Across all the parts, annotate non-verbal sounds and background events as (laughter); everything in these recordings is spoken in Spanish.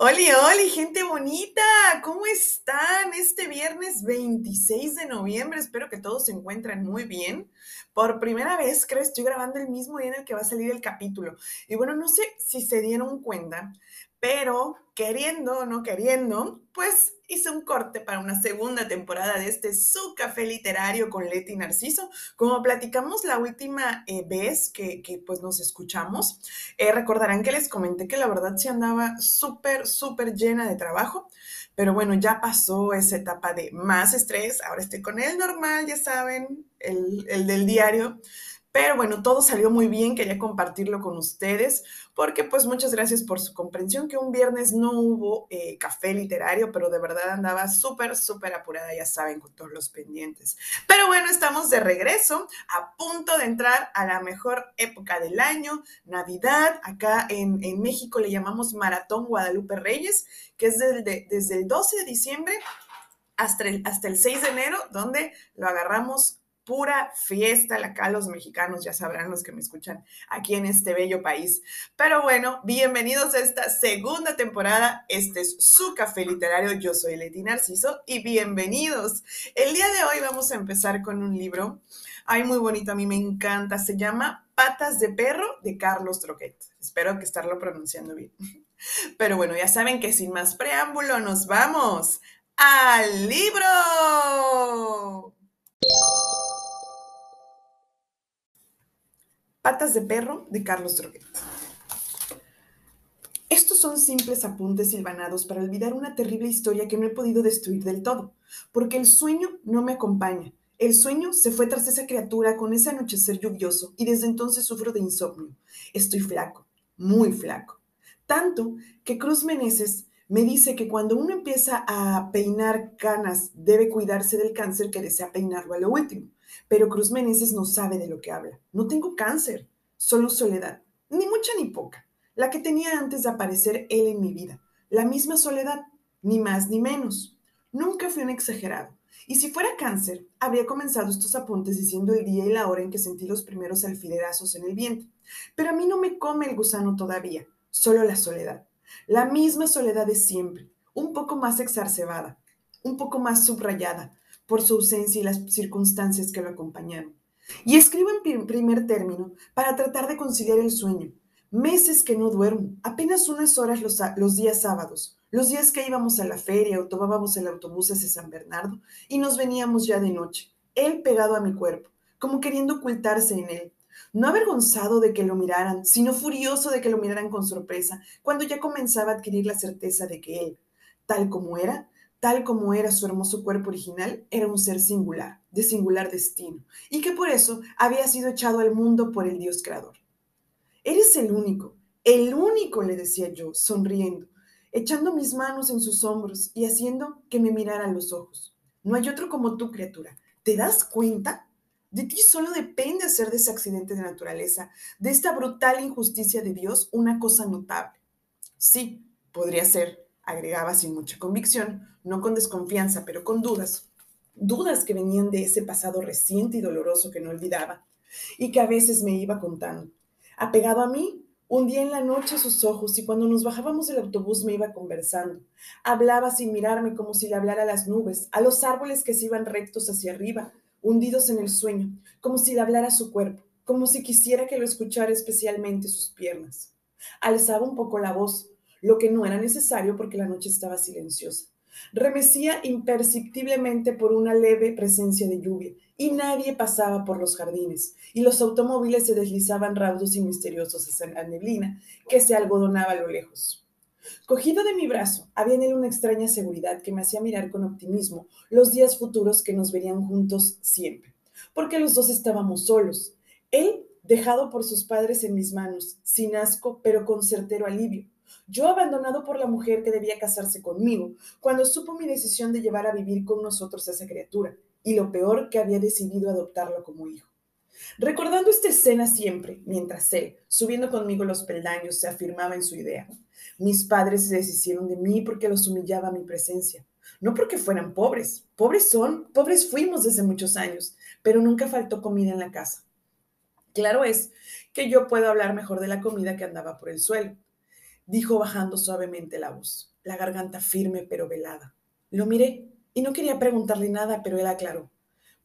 Oli, oli, gente bonita, ¿cómo están este viernes 26 de noviembre? Espero que todos se encuentren muy bien. Por primera vez, creo, estoy grabando el mismo día en el que va a salir el capítulo. Y bueno, no sé si se dieron cuenta, pero queriendo o no queriendo, pues hice un corte para una segunda temporada de este Su Café Literario con Leti Narciso. Como platicamos la última eh, vez que, pues nos escuchamos, eh, recordarán que les comenté que la verdad se andaba súper, súper llena de trabajo, pero bueno, ya pasó esa etapa de más estrés, ahora estoy con el normal, ya saben, el, el del diario. Pero bueno, todo salió muy bien, quería compartirlo con ustedes, porque pues muchas gracias por su comprensión, que un viernes no hubo eh, café literario, pero de verdad andaba súper, súper apurada, ya saben, con todos los pendientes. Pero bueno, estamos de regreso, a punto de entrar a la mejor época del año, Navidad, acá en, México le llamamos Maratón Guadalupe Reyes, que es desde, el 12 de diciembre hasta el, hasta el 6 de enero, donde lo agarramos pura fiesta acá los mexicanos, ya sabrán los que me escuchan aquí en este bello país. Pero bueno, bienvenidos a esta segunda temporada. Este es su café literario. Yo soy Leti Narciso y bienvenidos. El día de hoy vamos a empezar con un libro. Ay, muy bonito, a mí me encanta. Se llama Patas de Perro de Carlos Troquet. Espero que estarlo pronunciando bien. (laughs) Pero bueno, ya saben que sin más preámbulo nos vamos al libro. Patas de perro de Carlos Droguet. Estos son simples apuntes silvanados para olvidar una terrible historia que no he podido destruir del todo, porque el sueño no me acompaña. El sueño se fue tras esa criatura con ese anochecer lluvioso y desde entonces sufro de insomnio. Estoy flaco, muy flaco. Tanto que Cruz Meneses me dice que cuando uno empieza a peinar canas debe cuidarse del cáncer que desea peinarlo a lo último. Pero Cruz Meneses no sabe de lo que habla. No tengo cáncer, solo soledad. Ni mucha ni poca. La que tenía antes de aparecer él en mi vida. La misma soledad, ni más ni menos. Nunca fui un exagerado. Y si fuera cáncer, habría comenzado estos apuntes diciendo el día y la hora en que sentí los primeros alfilerazos en el vientre. Pero a mí no me come el gusano todavía, solo la soledad. La misma soledad de siempre, un poco más exacerbada, un poco más subrayada, por su ausencia y las circunstancias que lo acompañaron. Y escribo en primer término para tratar de conciliar el sueño. Meses que no duermo, apenas unas horas los, los días sábados, los días que íbamos a la feria o tomábamos el autobús hacia San Bernardo y nos veníamos ya de noche, él pegado a mi cuerpo, como queriendo ocultarse en él, no avergonzado de que lo miraran, sino furioso de que lo miraran con sorpresa, cuando ya comenzaba a adquirir la certeza de que él, tal como era, tal como era su hermoso cuerpo original, era un ser singular, de singular destino, y que por eso había sido echado al mundo por el Dios creador. Eres el único, el único, le decía yo, sonriendo, echando mis manos en sus hombros y haciendo que me miraran los ojos. No hay otro como tú, criatura. ¿Te das cuenta? De ti solo depende hacer de ese accidente de naturaleza, de esta brutal injusticia de Dios, una cosa notable. Sí, podría ser, agregaba sin mucha convicción, no con desconfianza, pero con dudas, dudas que venían de ese pasado reciente y doloroso que no olvidaba y que a veces me iba contando. Apegado a mí, un día en la noche sus ojos y cuando nos bajábamos del autobús me iba conversando. Hablaba sin mirarme como si le hablara a las nubes, a los árboles que se iban rectos hacia arriba, hundidos en el sueño, como si le hablara a su cuerpo, como si quisiera que lo escuchara especialmente sus piernas. Alzaba un poco la voz, lo que no era necesario porque la noche estaba silenciosa. Remecía imperceptiblemente por una leve presencia de lluvia, y nadie pasaba por los jardines, y los automóviles se deslizaban raudos y misteriosos hacia la neblina que se algodonaba a lo lejos. Cogido de mi brazo, había en él una extraña seguridad que me hacía mirar con optimismo los días futuros que nos verían juntos siempre, porque los dos estábamos solos. Él, dejado por sus padres en mis manos, sin asco, pero con certero alivio, yo abandonado por la mujer que debía casarse conmigo, cuando supo mi decisión de llevar a vivir con nosotros a esa criatura, y lo peor que había decidido adoptarlo como hijo. Recordando esta escena siempre, mientras él, subiendo conmigo los peldaños, se afirmaba en su idea. Mis padres se deshicieron de mí porque los humillaba mi presencia. No porque fueran pobres. Pobres son, pobres fuimos desde muchos años, pero nunca faltó comida en la casa. Claro es que yo puedo hablar mejor de la comida que andaba por el suelo. Dijo bajando suavemente la voz, la garganta firme pero velada. Lo miré y no quería preguntarle nada, pero él aclaró.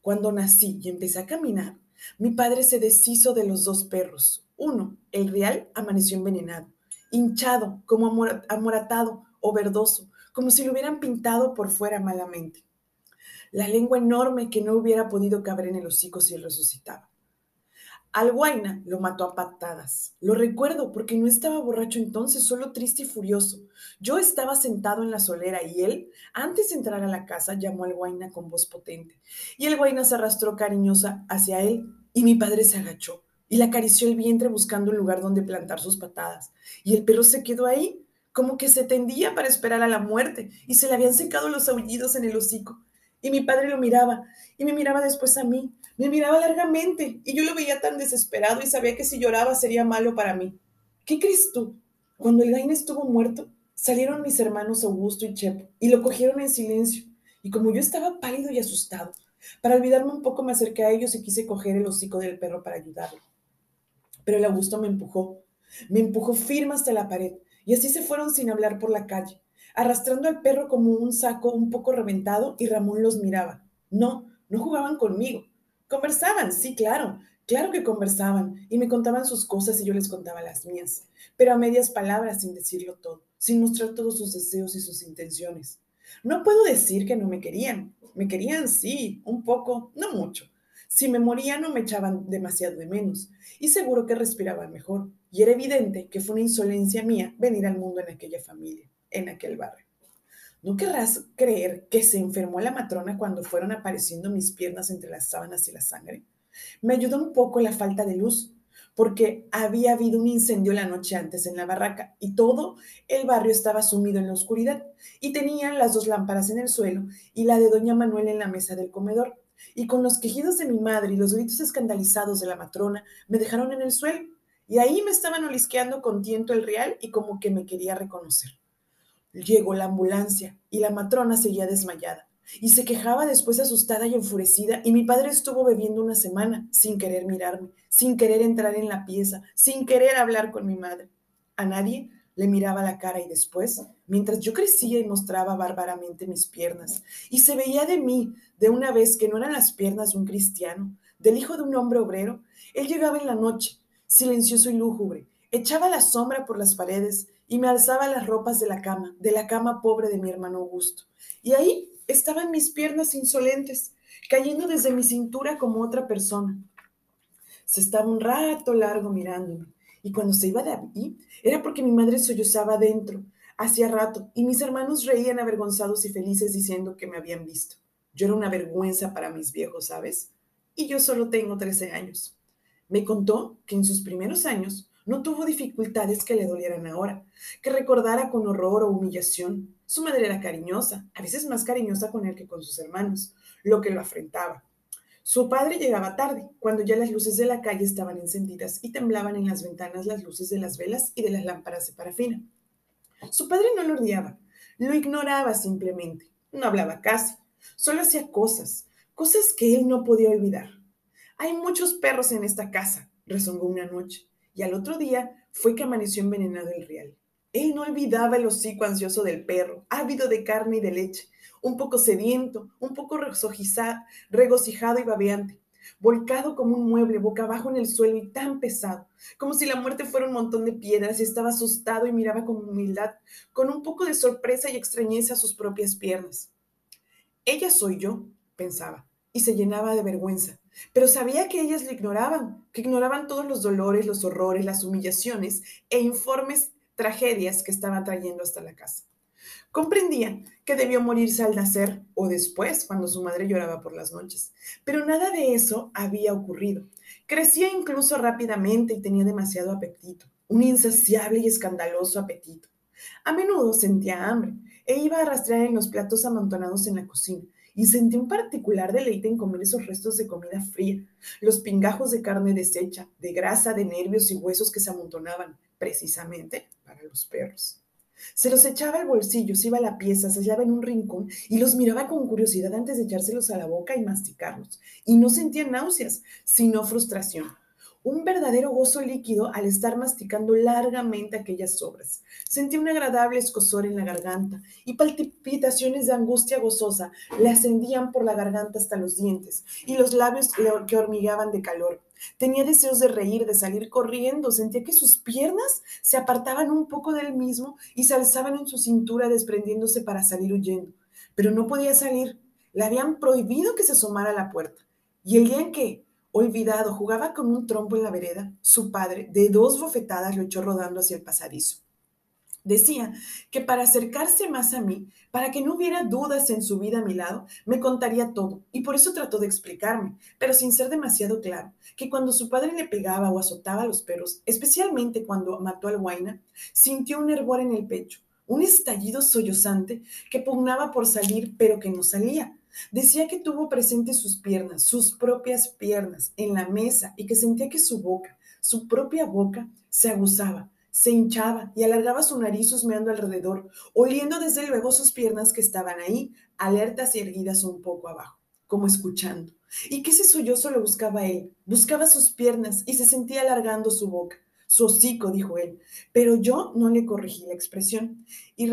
Cuando nací y empecé a caminar, mi padre se deshizo de los dos perros. Uno, el real, amaneció envenenado, hinchado, como amoratado o verdoso, como si lo hubieran pintado por fuera malamente. La lengua enorme que no hubiera podido caber en el hocico si resucitaba. Al Guaina lo mató a patadas. Lo recuerdo porque no estaba borracho entonces, solo triste y furioso. Yo estaba sentado en la solera y él, antes de entrar a la casa, llamó al Guaina con voz potente. Y el Guaina se arrastró cariñosa hacia él y mi padre se agachó y le acarició el vientre buscando un lugar donde plantar sus patadas. Y el perro se quedó ahí, como que se tendía para esperar a la muerte y se le habían secado los aullidos en el hocico. Y mi padre lo miraba y me miraba después a mí me miraba largamente y yo lo veía tan desesperado y sabía que si lloraba sería malo para mí. ¿Qué crees tú? Cuando el gaina estuvo muerto, salieron mis hermanos Augusto y Chepo y lo cogieron en silencio. Y como yo estaba pálido y asustado, para olvidarme un poco me acerqué a ellos y quise coger el hocico del perro para ayudarlo. Pero el Augusto me empujó, me empujó firme hasta la pared y así se fueron sin hablar por la calle, arrastrando al perro como un saco un poco reventado y Ramón los miraba. No, no jugaban conmigo, Conversaban, sí, claro, claro que conversaban y me contaban sus cosas y yo les contaba las mías, pero a medias palabras sin decirlo todo, sin mostrar todos sus deseos y sus intenciones. No puedo decir que no me querían, me querían sí, un poco, no mucho. Si me moría no me echaban demasiado de menos y seguro que respiraban mejor. Y era evidente que fue una insolencia mía venir al mundo en aquella familia, en aquel barrio. ¿No querrás creer que se enfermó la matrona cuando fueron apareciendo mis piernas entre las sábanas y la sangre? Me ayudó un poco la falta de luz, porque había habido un incendio la noche antes en la barraca y todo el barrio estaba sumido en la oscuridad y tenían las dos lámparas en el suelo y la de doña Manuela en la mesa del comedor. Y con los quejidos de mi madre y los gritos escandalizados de la matrona, me dejaron en el suelo. Y ahí me estaban olisqueando con tiento el real y como que me quería reconocer. Llegó la ambulancia y la matrona seguía desmayada y se quejaba después asustada y enfurecida y mi padre estuvo bebiendo una semana sin querer mirarme, sin querer entrar en la pieza, sin querer hablar con mi madre. A nadie le miraba la cara y después, mientras yo crecía y mostraba bárbaramente mis piernas, y se veía de mí de una vez que no eran las piernas de un cristiano, del hijo de un hombre obrero, él llegaba en la noche, silencioso y lúgubre, echaba la sombra por las paredes, y me alzaba las ropas de la cama, de la cama pobre de mi hermano Augusto. Y ahí estaban mis piernas insolentes, cayendo desde mi cintura como otra persona. Se estaba un rato largo mirándome, y cuando se iba de ahí, era porque mi madre sollozaba dentro, hacía rato, y mis hermanos reían avergonzados y felices diciendo que me habían visto. Yo era una vergüenza para mis viejos, ¿sabes? Y yo solo tengo 13 años. Me contó que en sus primeros años no tuvo dificultades que le dolieran ahora, que recordara con horror o humillación. Su madre era cariñosa, a veces más cariñosa con él que con sus hermanos, lo que lo afrentaba. Su padre llegaba tarde, cuando ya las luces de la calle estaban encendidas y temblaban en las ventanas las luces de las velas y de las lámparas de parafina. Su padre no lo odiaba, lo ignoraba simplemente, no hablaba casi, solo hacía cosas, cosas que él no podía olvidar. Hay muchos perros en esta casa, rezongó una noche y al otro día fue que amaneció envenenado el real. Él no olvidaba el hocico ansioso del perro, ávido de carne y de leche, un poco sediento, un poco regocijado y babeante, volcado como un mueble, boca abajo en el suelo y tan pesado, como si la muerte fuera un montón de piedras y estaba asustado y miraba con humildad, con un poco de sorpresa y extrañeza a sus propias piernas. Ella soy yo, pensaba, y se llenaba de vergüenza. Pero sabía que ellas lo ignoraban, que ignoraban todos los dolores, los horrores, las humillaciones e informes tragedias que estaban trayendo hasta la casa. Comprendía que debió morirse al nacer o después, cuando su madre lloraba por las noches. Pero nada de eso había ocurrido. Crecía incluso rápidamente y tenía demasiado apetito, un insaciable y escandaloso apetito. A menudo sentía hambre e iba a rastrear en los platos amontonados en la cocina, y sentí un particular deleite en comer esos restos de comida fría, los pingajos de carne deshecha, de grasa, de nervios y huesos que se amontonaban, precisamente para los perros. Se los echaba al bolsillo, se iba a la pieza, se hallaba en un rincón y los miraba con curiosidad antes de echárselos a la boca y masticarlos. Y no sentía náuseas, sino frustración. Un verdadero gozo líquido al estar masticando largamente aquellas sobras. Sentí un agradable escosor en la garganta y palpitaciones de angustia gozosa le ascendían por la garganta hasta los dientes y los labios que hormigueaban de calor. Tenía deseos de reír, de salir corriendo, sentía que sus piernas se apartaban un poco del mismo y se alzaban en su cintura desprendiéndose para salir huyendo. Pero no podía salir, le habían prohibido que se asomara a la puerta. Y el día en que Olvidado, jugaba con un trompo en la vereda. Su padre, de dos bofetadas, lo echó rodando hacia el pasadizo. Decía que para acercarse más a mí, para que no hubiera dudas en su vida a mi lado, me contaría todo, y por eso trató de explicarme, pero sin ser demasiado claro, que cuando su padre le pegaba o azotaba a los perros, especialmente cuando mató al Huayna, sintió un hervor en el pecho, un estallido sollozante que pugnaba por salir, pero que no salía, Decía que tuvo presentes sus piernas, sus propias piernas, en la mesa y que sentía que su boca, su propia boca, se aguzaba, se hinchaba y alargaba su nariz husmeando alrededor, oliendo desde luego sus piernas que estaban ahí, alertas y erguidas un poco abajo, como escuchando. Y que ese sollozo lo buscaba él, buscaba sus piernas y se sentía alargando su boca. Su hocico, dijo él, pero yo no le corregí la expresión y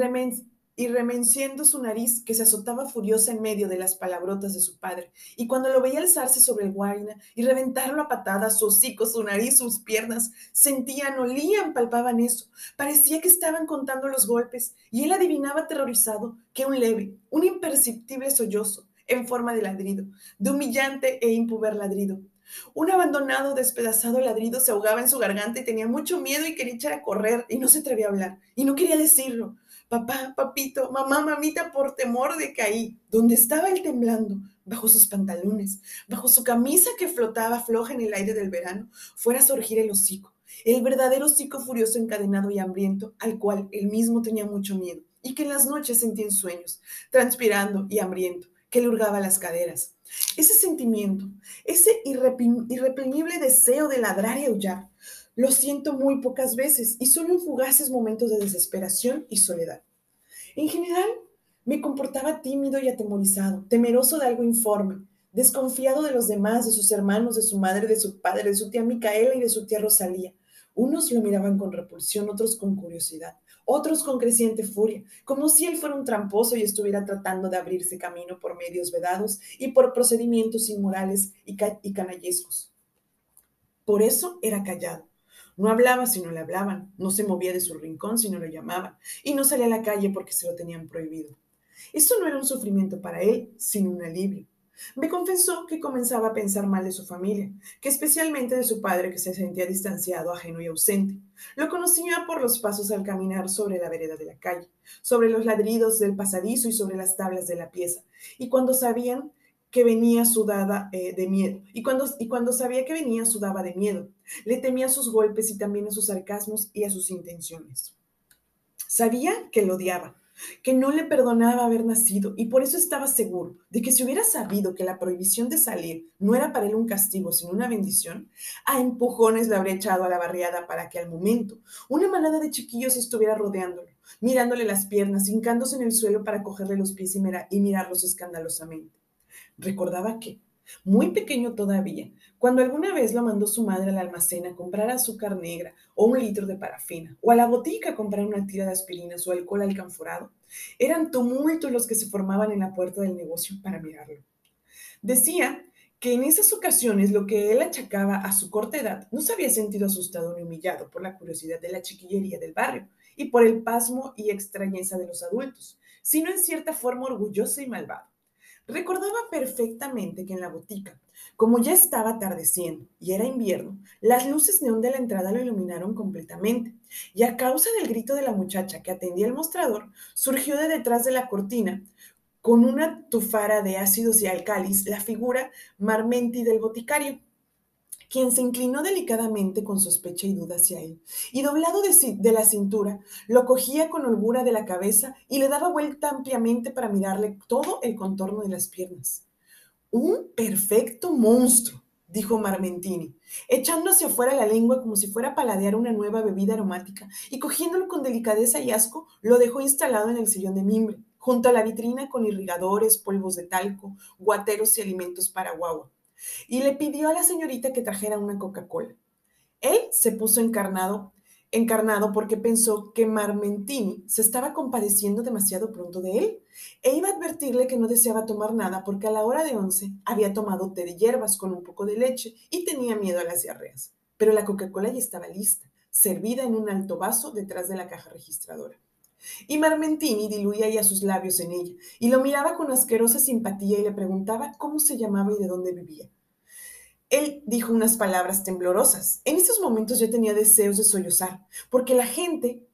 y remenciendo su nariz que se azotaba furiosa en medio de las palabrotas de su padre. Y cuando lo veía alzarse sobre el guarina y reventarlo a patadas, su hocico, su nariz, sus piernas, sentían, olían, palpaban eso. Parecía que estaban contando los golpes y él adivinaba aterrorizado que un leve, un imperceptible sollozo en forma de ladrido, de humillante e impuber ladrido. Un abandonado, despedazado ladrido se ahogaba en su garganta y tenía mucho miedo y quería echar a correr y no se atrevía a hablar y no quería decirlo papá, papito, mamá, mamita, por temor de ahí, donde estaba él temblando, bajo sus pantalones, bajo su camisa que flotaba floja en el aire del verano, fuera a surgir el hocico, el verdadero hocico furioso encadenado y hambriento, al cual él mismo tenía mucho miedo, y que en las noches sentía en sueños, transpirando y hambriento, que le hurgaba las caderas. Ese sentimiento, ese irreprimible deseo de ladrar y aullar, lo siento muy pocas veces y solo en fugaces momentos de desesperación y soledad. En general, me comportaba tímido y atemorizado, temeroso de algo informe, desconfiado de los demás, de sus hermanos, de su madre, de su padre, de su tía Micaela y de su tía Rosalía. Unos lo miraban con repulsión, otros con curiosidad, otros con creciente furia, como si él fuera un tramposo y estuviera tratando de abrirse camino por medios vedados y por procedimientos inmorales y, y canallescos. Por eso era callado, no hablaba si no le hablaban, no se movía de su rincón si no lo llamaban, y no salía a la calle porque se lo tenían prohibido. Eso no era un sufrimiento para él, sino un alivio. Me confesó que comenzaba a pensar mal de su familia, que especialmente de su padre que se sentía distanciado, ajeno y ausente. Lo conocía por los pasos al caminar sobre la vereda de la calle, sobre los ladridos del pasadizo y sobre las tablas de la pieza. Y cuando sabían que venía sudada eh, de miedo. Y cuando, y cuando sabía que venía sudaba de miedo. Le temía a sus golpes y también a sus sarcasmos y a sus intenciones. Sabía que lo odiaba, que no le perdonaba haber nacido y por eso estaba seguro de que si hubiera sabido que la prohibición de salir no era para él un castigo, sino una bendición, a empujones le habría echado a la barriada para que al momento una manada de chiquillos estuviera rodeándolo, mirándole las piernas, hincándose en el suelo para cogerle los pies y, y mirarlos escandalosamente. Recordaba que, muy pequeño todavía, cuando alguna vez lo mandó su madre al almacén a comprar azúcar negra o un litro de parafina, o a la botica a comprar una tira de aspirinas o alcohol alcanforado, eran tumultos los que se formaban en la puerta del negocio para mirarlo. Decía que en esas ocasiones lo que él achacaba a su corta edad no se había sentido asustado ni humillado por la curiosidad de la chiquillería del barrio y por el pasmo y extrañeza de los adultos, sino en cierta forma orgulloso y malvado. Recordaba perfectamente que en la botica, como ya estaba atardeciendo y era invierno, las luces neón de la entrada lo iluminaron completamente, y a causa del grito de la muchacha que atendía el mostrador, surgió de detrás de la cortina, con una tufara de ácidos y alcalis, la figura Marmenti del boticario quien se inclinó delicadamente con sospecha y duda hacia él, y doblado de, la cintura, lo cogía con holgura de la cabeza y le daba vuelta ampliamente para mirarle todo el contorno de las piernas. Un perfecto monstruo, dijo Marmentini, echando hacia afuera la lengua como si fuera a paladear una nueva bebida aromática, y cogiéndolo con delicadeza y asco, lo dejó instalado en el sillón de mimbre, junto a la vitrina con irrigadores, polvos de talco, guateros y alimentos para guagua y le pidió a la señorita que trajera una Coca-Cola. Él se puso encarnado, encarnado porque pensó que Marmentini se estaba compadeciendo demasiado pronto de él e iba a advertirle que no deseaba tomar nada porque a la hora de once había tomado té de hierbas con un poco de leche y tenía miedo a las diarreas. Pero la Coca-Cola ya estaba lista, servida en un alto vaso detrás de la caja registradora. Y Marmentini diluía ya sus labios en ella, y lo miraba con asquerosa simpatía y le preguntaba cómo se llamaba y de dónde vivía. Él dijo unas palabras temblorosas. En esos momentos ya tenía deseos de sollozar, porque la gente,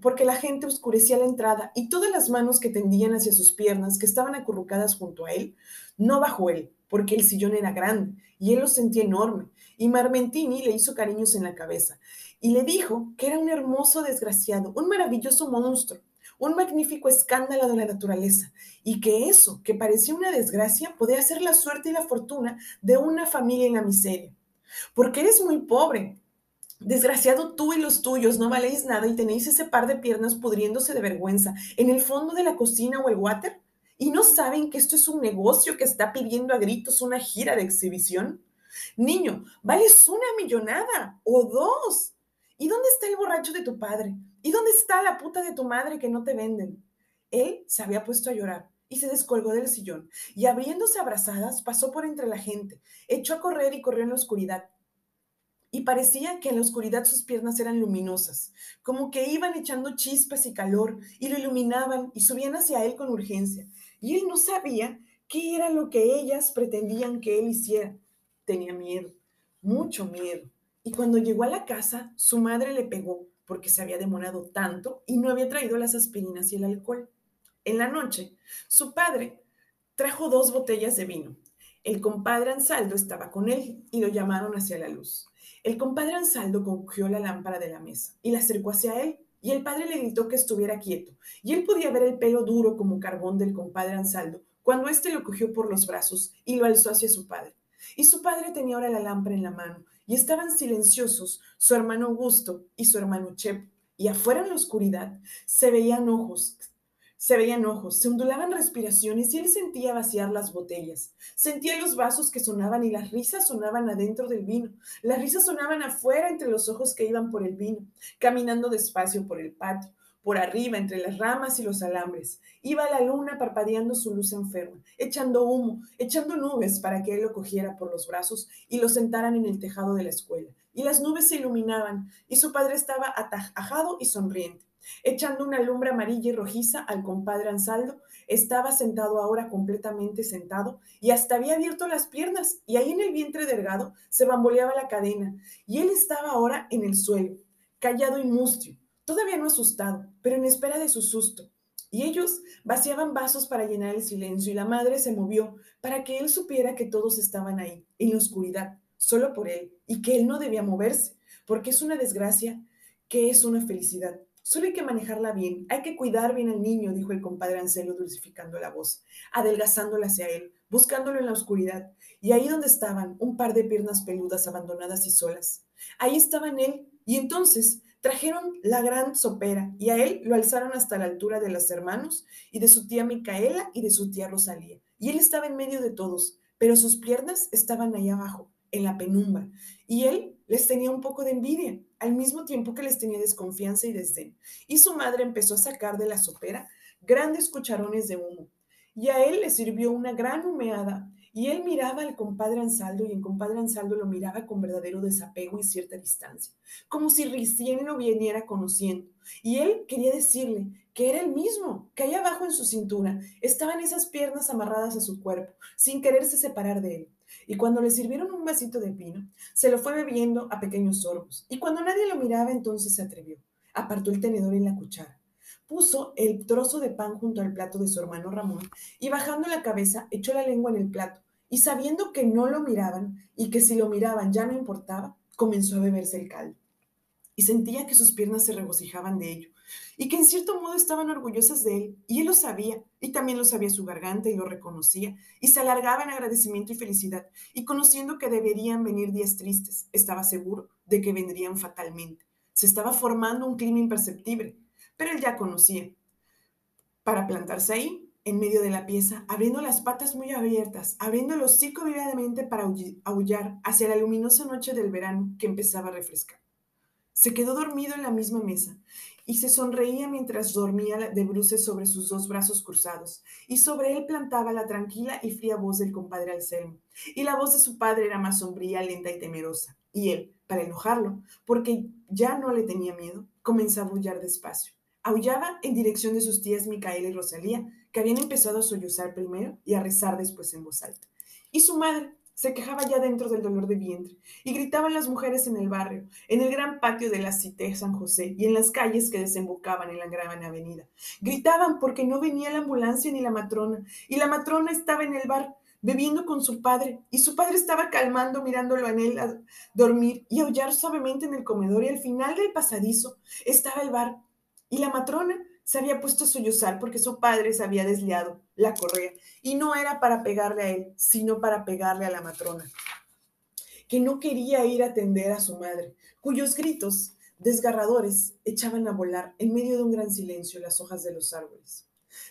porque la gente oscurecía la entrada y todas las manos que tendían hacia sus piernas, que estaban acurrucadas junto a él, no bajo él, porque el sillón era grande y él lo sentía enorme. Y Marmentini le hizo cariños en la cabeza y le dijo que era un hermoso desgraciado, un maravilloso monstruo, un magnífico escándalo de la naturaleza, y que eso, que parecía una desgracia, podía ser la suerte y la fortuna de una familia en la miseria. Porque eres muy pobre. Desgraciado tú y los tuyos, no valéis nada y tenéis ese par de piernas pudriéndose de vergüenza en el fondo de la cocina o el water. ¿Y no saben que esto es un negocio que está pidiendo a gritos una gira de exhibición? Niño, vales una millonada o dos. ¿Y dónde está el borracho de tu padre? ¿Y dónde está la puta de tu madre que no te venden? Él se había puesto a llorar y se descolgó del sillón y abriéndose abrazadas pasó por entre la gente, echó a correr y corrió en la oscuridad. Y parecía que en la oscuridad sus piernas eran luminosas, como que iban echando chispas y calor y lo iluminaban y subían hacia él con urgencia. Y él no sabía qué era lo que ellas pretendían que él hiciera. Tenía miedo, mucho miedo. Y cuando llegó a la casa, su madre le pegó porque se había demorado tanto y no había traído las aspirinas y el alcohol. En la noche, su padre trajo dos botellas de vino. El compadre Ansaldo estaba con él y lo llamaron hacia la luz. El compadre Ansaldo cogió la lámpara de la mesa y la acercó hacia él y el padre le gritó que estuviera quieto. Y él podía ver el pelo duro como carbón del compadre Ansaldo cuando éste lo cogió por los brazos y lo alzó hacia su padre. Y su padre tenía ahora la lámpara en la mano y estaban silenciosos su hermano Augusto y su hermano Chepo. Y afuera en la oscuridad se veían ojos, se veían ojos, se ondulaban respiraciones y él sentía vaciar las botellas. Sentía los vasos que sonaban y las risas sonaban adentro del vino. Las risas sonaban afuera entre los ojos que iban por el vino, caminando despacio por el patio por arriba, entre las ramas y los alambres. Iba la luna parpadeando su luz enferma, echando humo, echando nubes para que él lo cogiera por los brazos y lo sentaran en el tejado de la escuela. Y las nubes se iluminaban y su padre estaba atajado y sonriente. Echando una lumbre amarilla y rojiza al compadre Ansaldo, estaba sentado ahora completamente sentado y hasta había abierto las piernas y ahí en el vientre delgado se bamboleaba la cadena y él estaba ahora en el suelo, callado y mustio, todavía no asustado, pero en espera de su susto. Y ellos vaciaban vasos para llenar el silencio y la madre se movió para que él supiera que todos estaban ahí, en la oscuridad, solo por él, y que él no debía moverse, porque es una desgracia que es una felicidad. Solo hay que manejarla bien, hay que cuidar bien al niño, dijo el compadre Anselmo dulcificando la voz, adelgazándola hacia él, buscándolo en la oscuridad. Y ahí donde estaban, un par de piernas peludas abandonadas y solas. Ahí estaban él, y entonces Trajeron la gran sopera y a él lo alzaron hasta la altura de los hermanos y de su tía Micaela y de su tía Rosalía. Y él estaba en medio de todos, pero sus piernas estaban ahí abajo, en la penumbra. Y él les tenía un poco de envidia, al mismo tiempo que les tenía desconfianza y desdén. Y su madre empezó a sacar de la sopera grandes cucharones de humo. Y a él le sirvió una gran humeada y él miraba al compadre Ansaldo y el compadre Ansaldo lo miraba con verdadero desapego y cierta distancia, como si recién lo viniera conociendo. Y él quería decirle que era el mismo, que allá abajo en su cintura estaban esas piernas amarradas a su cuerpo, sin quererse separar de él. Y cuando le sirvieron un vasito de vino, se lo fue bebiendo a pequeños sorbos. Y cuando nadie lo miraba, entonces se atrevió. Apartó el tenedor y la cuchara puso el trozo de pan junto al plato de su hermano Ramón y bajando la cabeza echó la lengua en el plato y sabiendo que no lo miraban y que si lo miraban ya no importaba, comenzó a beberse el caldo. Y sentía que sus piernas se regocijaban de ello y que en cierto modo estaban orgullosas de él y él lo sabía y también lo sabía su garganta y lo reconocía y se alargaba en agradecimiento y felicidad y conociendo que deberían venir días tristes, estaba seguro de que vendrían fatalmente. Se estaba formando un clima imperceptible pero él ya conocía. Para plantarse ahí, en medio de la pieza, abriendo las patas muy abiertas, abriendo el hocico vividamente para aullar hacia la luminosa noche del verano que empezaba a refrescar. Se quedó dormido en la misma mesa y se sonreía mientras dormía de bruces sobre sus dos brazos cruzados, y sobre él plantaba la tranquila y fría voz del compadre Anselmo. Y la voz de su padre era más sombría, lenta y temerosa. Y él, para enojarlo, porque ya no le tenía miedo, comenzaba a aullar despacio. Aullaba en dirección de sus tías Micaela y Rosalía, que habían empezado a sollozar primero y a rezar después en voz alta. Y su madre, se quejaba ya dentro del dolor de vientre y gritaban las mujeres en el barrio, en el gran patio de la Cité San José y en las calles que desembocaban en la gran avenida. Gritaban porque no venía la ambulancia ni la matrona y la matrona estaba en el bar bebiendo con su padre y su padre estaba calmando mirándolo en él a dormir y aullar suavemente en el comedor y al final del pasadizo estaba el bar y la matrona se había puesto a sollozar porque su padre se había desliado la correa y no era para pegarle a él, sino para pegarle a la matrona, que no quería ir a atender a su madre, cuyos gritos desgarradores echaban a volar en medio de un gran silencio las hojas de los árboles.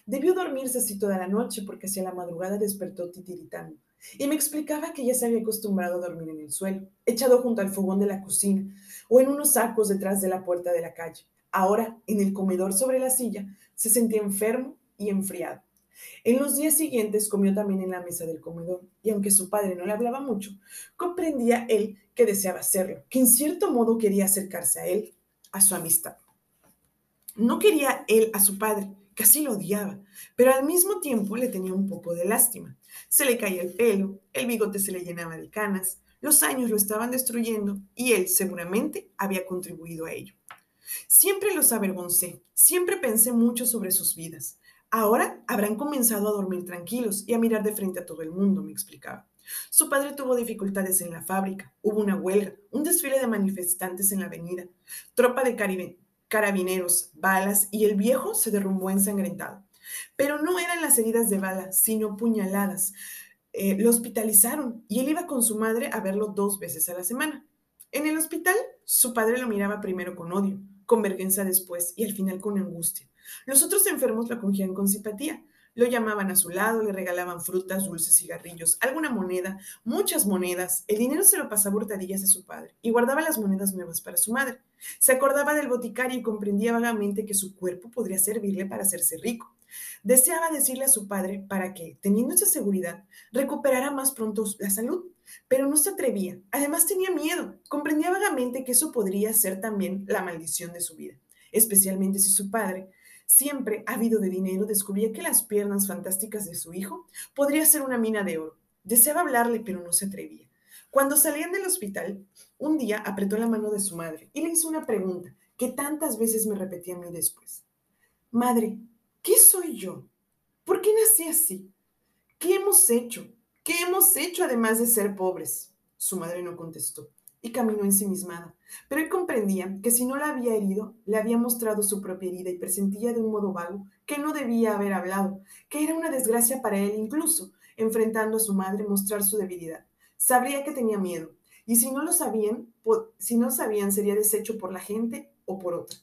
Debió dormirse así toda la noche porque hacia la madrugada despertó titiritando y me explicaba que ya se había acostumbrado a dormir en el suelo, echado junto al fogón de la cocina o en unos sacos detrás de la puerta de la calle. Ahora, en el comedor sobre la silla, se sentía enfermo y enfriado. En los días siguientes comió también en la mesa del comedor, y aunque su padre no le hablaba mucho, comprendía él que deseaba hacerlo, que en cierto modo quería acercarse a él, a su amistad. No quería él a su padre, casi lo odiaba, pero al mismo tiempo le tenía un poco de lástima. Se le caía el pelo, el bigote se le llenaba de canas, los años lo estaban destruyendo y él seguramente había contribuido a ello. Siempre los avergoncé, siempre pensé mucho sobre sus vidas. Ahora habrán comenzado a dormir tranquilos y a mirar de frente a todo el mundo, me explicaba. Su padre tuvo dificultades en la fábrica, hubo una huelga, un desfile de manifestantes en la avenida, tropa de carabineros, balas y el viejo se derrumbó ensangrentado. Pero no eran las heridas de bala, sino puñaladas. Eh, lo hospitalizaron y él iba con su madre a verlo dos veces a la semana. En el hospital, su padre lo miraba primero con odio, con vergüenza después y al final con angustia. Los otros enfermos lo acogían con simpatía. Lo llamaban a su lado, le regalaban frutas, dulces, cigarrillos, alguna moneda, muchas monedas. El dinero se lo pasaba hurtadillas a su padre y guardaba las monedas nuevas para su madre. Se acordaba del boticario y comprendía vagamente que su cuerpo podría servirle para hacerse rico. Deseaba decirle a su padre para que, teniendo esa seguridad, recuperara más pronto la salud pero no se atrevía. Además tenía miedo. Comprendía vagamente que eso podría ser también la maldición de su vida, especialmente si su padre, siempre ávido de dinero, descubría que las piernas fantásticas de su hijo podría ser una mina de oro. Deseaba hablarle, pero no se atrevía. Cuando salían del hospital, un día apretó la mano de su madre y le hizo una pregunta que tantas veces me repetía a mí después. Madre, ¿qué soy yo? ¿Por qué nací así? ¿Qué hemos hecho? ¿Qué hemos hecho además de ser pobres? Su madre no contestó y caminó ensimismada, pero él comprendía que si no la había herido, le había mostrado su propia herida y presentía de un modo vago que no debía haber hablado, que era una desgracia para él incluso, enfrentando a su madre, mostrar su debilidad. Sabría que tenía miedo, y si no lo sabían, si no sabían, sería deshecho por la gente o por otra.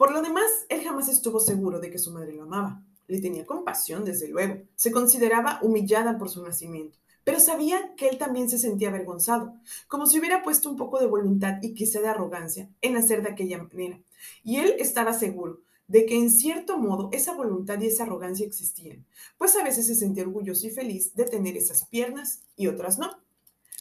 Por lo demás, él jamás estuvo seguro de que su madre lo amaba. Le tenía compasión, desde luego. Se consideraba humillada por su nacimiento, pero sabía que él también se sentía avergonzado, como si hubiera puesto un poco de voluntad y quizá de arrogancia en hacer de aquella manera. Y él estaba seguro de que en cierto modo esa voluntad y esa arrogancia existían, pues a veces se sentía orgulloso y feliz de tener esas piernas y otras no.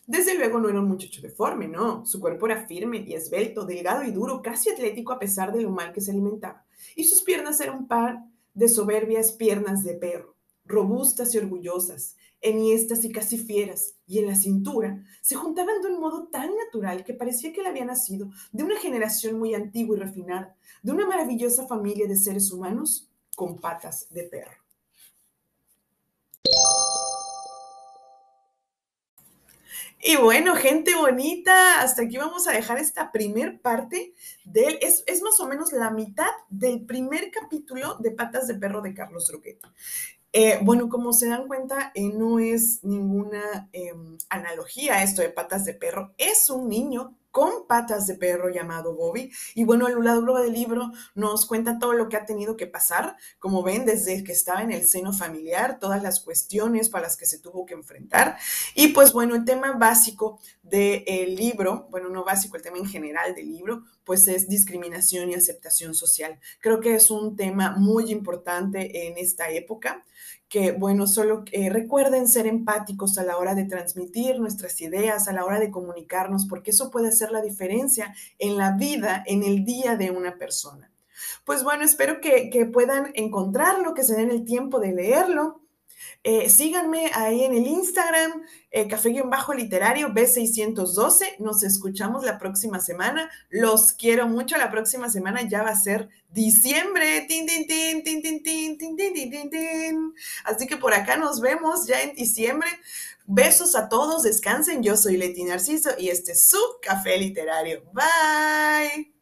Desde luego no era un muchacho deforme, no. Su cuerpo era firme y esbelto, delgado y duro, casi atlético a pesar de lo mal que se alimentaba. Y sus piernas eran un par de soberbias piernas de perro, robustas y orgullosas, enhiestas y casi fieras, y en la cintura se juntaban de un modo tan natural que parecía que él había nacido de una generación muy antigua y refinada, de una maravillosa familia de seres humanos con patas de perro. Y bueno, gente bonita, hasta aquí vamos a dejar esta primer parte del, es, es más o menos la mitad del primer capítulo de Patas de Perro de Carlos Drogueta. Eh, bueno, como se dan cuenta, eh, no es ninguna em, analogía esto de patas de perro. Es un niño con patas de perro llamado Bobby. Y bueno, el lado del libro nos cuenta todo lo que ha tenido que pasar, como ven, desde que estaba en el seno familiar, todas las cuestiones para las que se tuvo que enfrentar. Y pues bueno, el tema básico del libro, bueno, no básico, el tema en general del libro, pues es discriminación y aceptación social. Creo que es un tema muy importante en esta época que, bueno, solo eh, recuerden ser empáticos a la hora de transmitir nuestras ideas, a la hora de comunicarnos, porque eso puede hacer la diferencia en la vida, en el día de una persona. Pues bueno, espero que, que puedan encontrarlo, que se den el tiempo de leerlo. Eh, síganme ahí en el Instagram, eh, café-literario B612. Nos escuchamos la próxima semana. Los quiero mucho. La próxima semana ya va a ser diciembre. Tin, tin, tin, tin, tin, tin, tin, tin, tin, tin. Así que por acá nos vemos ya en diciembre. Besos a todos, descansen. Yo soy Leti Narciso y este es su café literario. Bye.